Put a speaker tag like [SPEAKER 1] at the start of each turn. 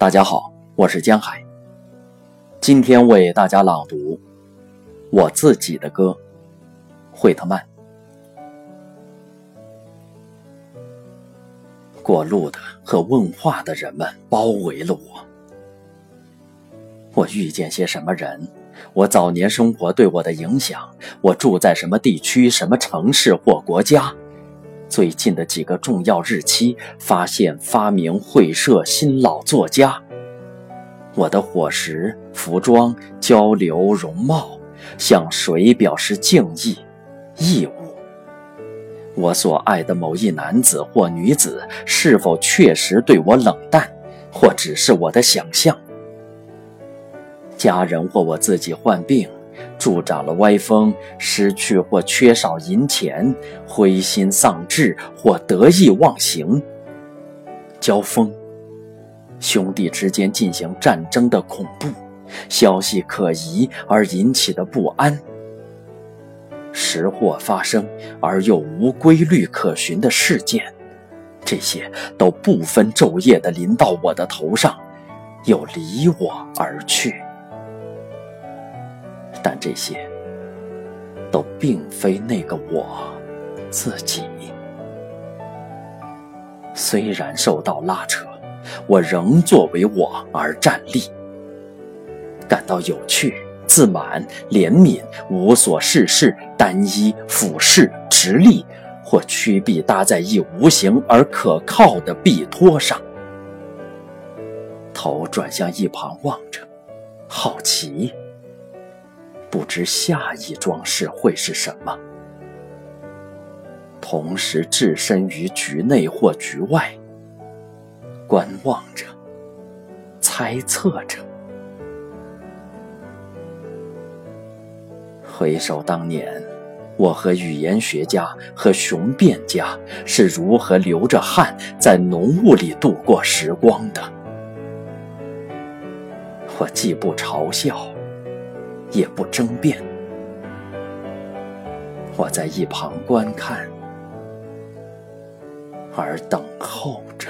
[SPEAKER 1] 大家好，我是江海。今天为大家朗读我自己的歌，惠特曼。过路的和问话的人们包围了我。我遇见些什么人？我早年生活对我的影响？我住在什么地区、什么城市或国家？最近的几个重要日期，发现、发明、会社、新老作家。我的伙食、服装、交流、容貌，向谁表示敬意、义务？我所爱的某一男子或女子，是否确实对我冷淡，或只是我的想象？家人或我自己患病。助长了歪风，失去或缺少银钱，灰心丧志或得意忘形。交锋，兄弟之间进行战争的恐怖，消息可疑而引起的不安。时祸发生而又无规律可循的事件，这些都不分昼夜地临到我的头上，又离我而去。但这些都并非那个我自己。虽然受到拉扯，我仍作为我而站立，感到有趣、自满、怜悯、无所事事、单一、俯视、直立，或屈臂搭在一无形而可靠的臂托上，头转向一旁望着，好奇。不知下一桩事会是什么，同时置身于局内或局外，观望着，猜测着。回首当年，我和语言学家和雄辩家是如何流着汗在浓雾里度过时光的，我既不嘲笑。也不争辩，我在一旁观看，而等候着。